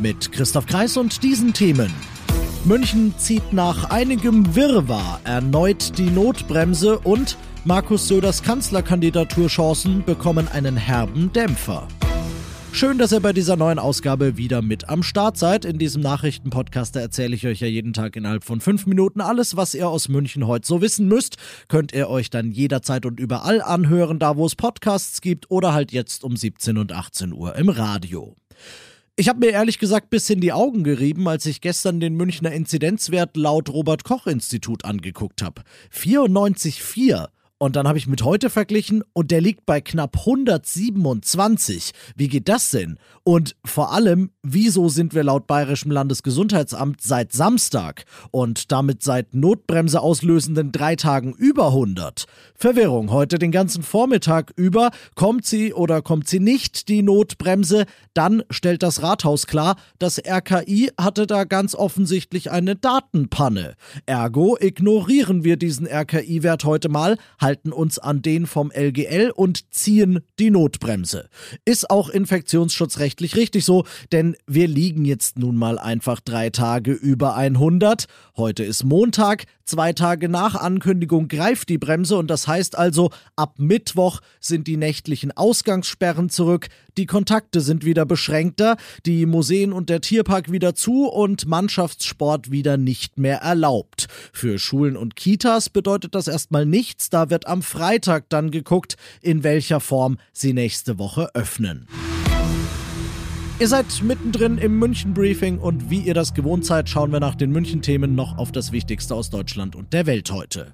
Mit Christoph Kreis und diesen Themen. München zieht nach einigem Wirrwarr erneut die Notbremse und Markus Söders Kanzlerkandidaturchancen bekommen einen herben Dämpfer. Schön, dass ihr bei dieser neuen Ausgabe wieder mit am Start seid. In diesem Nachrichtenpodcast erzähle ich euch ja jeden Tag innerhalb von fünf Minuten alles, was ihr aus München heute so wissen müsst. Könnt ihr euch dann jederzeit und überall anhören, da wo es Podcasts gibt oder halt jetzt um 17 und 18 Uhr im Radio. Ich habe mir ehrlich gesagt bis in die Augen gerieben, als ich gestern den Münchner Inzidenzwert laut Robert Koch Institut angeguckt habe. 94,4. Und dann habe ich mit heute verglichen und der liegt bei knapp 127. Wie geht das denn? Und vor allem, wieso sind wir laut Bayerischem Landesgesundheitsamt seit Samstag und damit seit Notbremse auslösenden drei Tagen über 100? Verwirrung heute den ganzen Vormittag über. Kommt sie oder kommt sie nicht, die Notbremse? Dann stellt das Rathaus klar, das RKI hatte da ganz offensichtlich eine Datenpanne. Ergo ignorieren wir diesen RKI-Wert heute mal, halten uns an den vom LGL und ziehen die Notbremse. Ist auch infektionsschutzrechtlich richtig so, denn wir liegen jetzt nun mal einfach drei Tage über 100. Heute ist Montag, zwei Tage nach Ankündigung greift die Bremse und das heißt also, ab Mittwoch sind die nächtlichen Ausgangssperren zurück, die Kontakte sind wieder beschränkter, die Museen und der Tierpark wieder zu und Mannschaftssport wieder nicht mehr erlaubt. Für Schulen und Kitas bedeutet das erstmal nichts, da wird am Freitag dann geguckt, in welcher Form sie nächste Woche öffnen. Ihr seid mittendrin im München-Briefing und wie ihr das gewohnt seid, schauen wir nach den München-Themen noch auf das Wichtigste aus Deutschland und der Welt heute.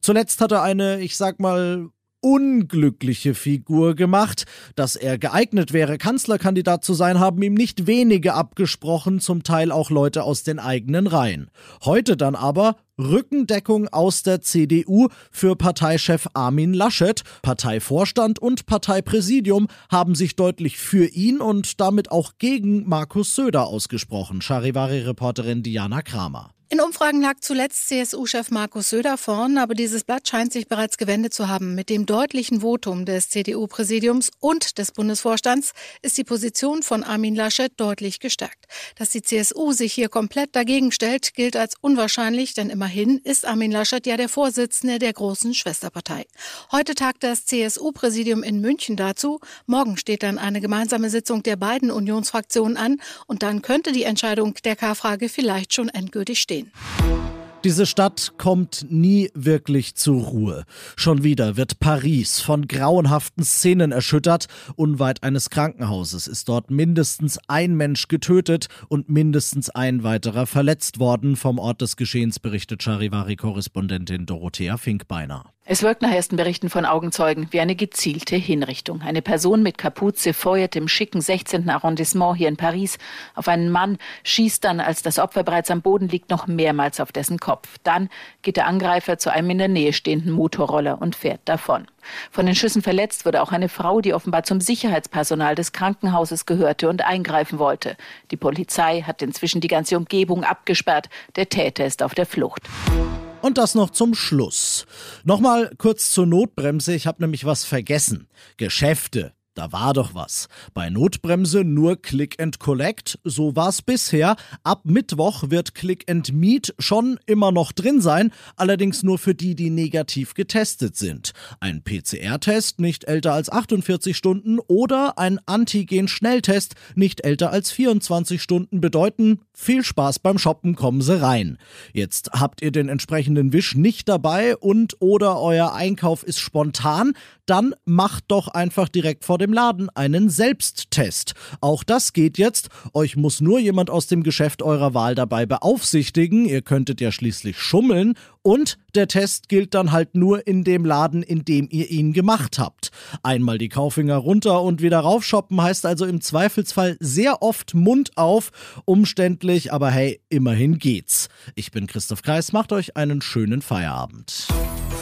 Zuletzt hat er eine, ich sag mal, unglückliche Figur gemacht. Dass er geeignet wäre, Kanzlerkandidat zu sein, haben ihm nicht wenige abgesprochen, zum Teil auch Leute aus den eigenen Reihen. Heute dann aber Rückendeckung aus der CDU für Parteichef Armin Laschet. Parteivorstand und Parteipräsidium haben sich deutlich für ihn und damit auch gegen Markus Söder ausgesprochen. Charivari-Reporterin Diana Kramer. In Umfragen lag zuletzt CSU-Chef Markus Söder vorn, aber dieses Blatt scheint sich bereits gewendet zu haben. Mit dem deutlichen Votum des CDU-Präsidiums und des Bundesvorstands ist die Position von Armin Laschet deutlich gestärkt. Dass die CSU sich hier komplett dagegen stellt, gilt als unwahrscheinlich, denn immerhin ist Armin Laschet ja der Vorsitzende der großen Schwesterpartei. Heute tagt das CSU-Präsidium in München dazu. Morgen steht dann eine gemeinsame Sitzung der beiden Unionsfraktionen an und dann könnte die Entscheidung der K-Frage vielleicht schon endgültig stehen sehen. Diese Stadt kommt nie wirklich zur Ruhe. Schon wieder wird Paris von grauenhaften Szenen erschüttert. Unweit eines Krankenhauses ist dort mindestens ein Mensch getötet und mindestens ein weiterer verletzt worden. Vom Ort des Geschehens berichtet Charivari-Korrespondentin Dorothea Finkbeiner. Es wirkt nach ersten Berichten von Augenzeugen wie eine gezielte Hinrichtung. Eine Person mit Kapuze feuert im schicken 16. Arrondissement hier in Paris auf einen Mann, schießt dann, als das Opfer bereits am Boden liegt, noch mehrmals auf dessen Kopf. Dann geht der Angreifer zu einem in der Nähe stehenden Motorroller und fährt davon. Von den Schüssen verletzt wurde auch eine Frau, die offenbar zum Sicherheitspersonal des Krankenhauses gehörte und eingreifen wollte. Die Polizei hat inzwischen die ganze Umgebung abgesperrt. Der Täter ist auf der Flucht. Und das noch zum Schluss. Nochmal kurz zur Notbremse. Ich habe nämlich was vergessen. Geschäfte da war doch was. Bei Notbremse nur Click and Collect, so war's bisher. Ab Mittwoch wird Click and Meet schon immer noch drin sein, allerdings nur für die, die negativ getestet sind. Ein PCR-Test nicht älter als 48 Stunden oder ein Antigen-Schnelltest nicht älter als 24 Stunden bedeuten, viel Spaß beim Shoppen, kommen Sie rein. Jetzt habt ihr den entsprechenden Wisch nicht dabei und oder euer Einkauf ist spontan, dann macht doch einfach direkt vor dem Laden einen Selbsttest. Auch das geht jetzt. Euch muss nur jemand aus dem Geschäft eurer Wahl dabei beaufsichtigen. Ihr könntet ja schließlich schummeln und der Test gilt dann halt nur in dem Laden, in dem ihr ihn gemacht habt. Einmal die Kauffinger runter und wieder raufshoppen heißt also im Zweifelsfall sehr oft Mund auf. Umständlich, aber hey, immerhin geht's. Ich bin Christoph Kreis, macht euch einen schönen Feierabend.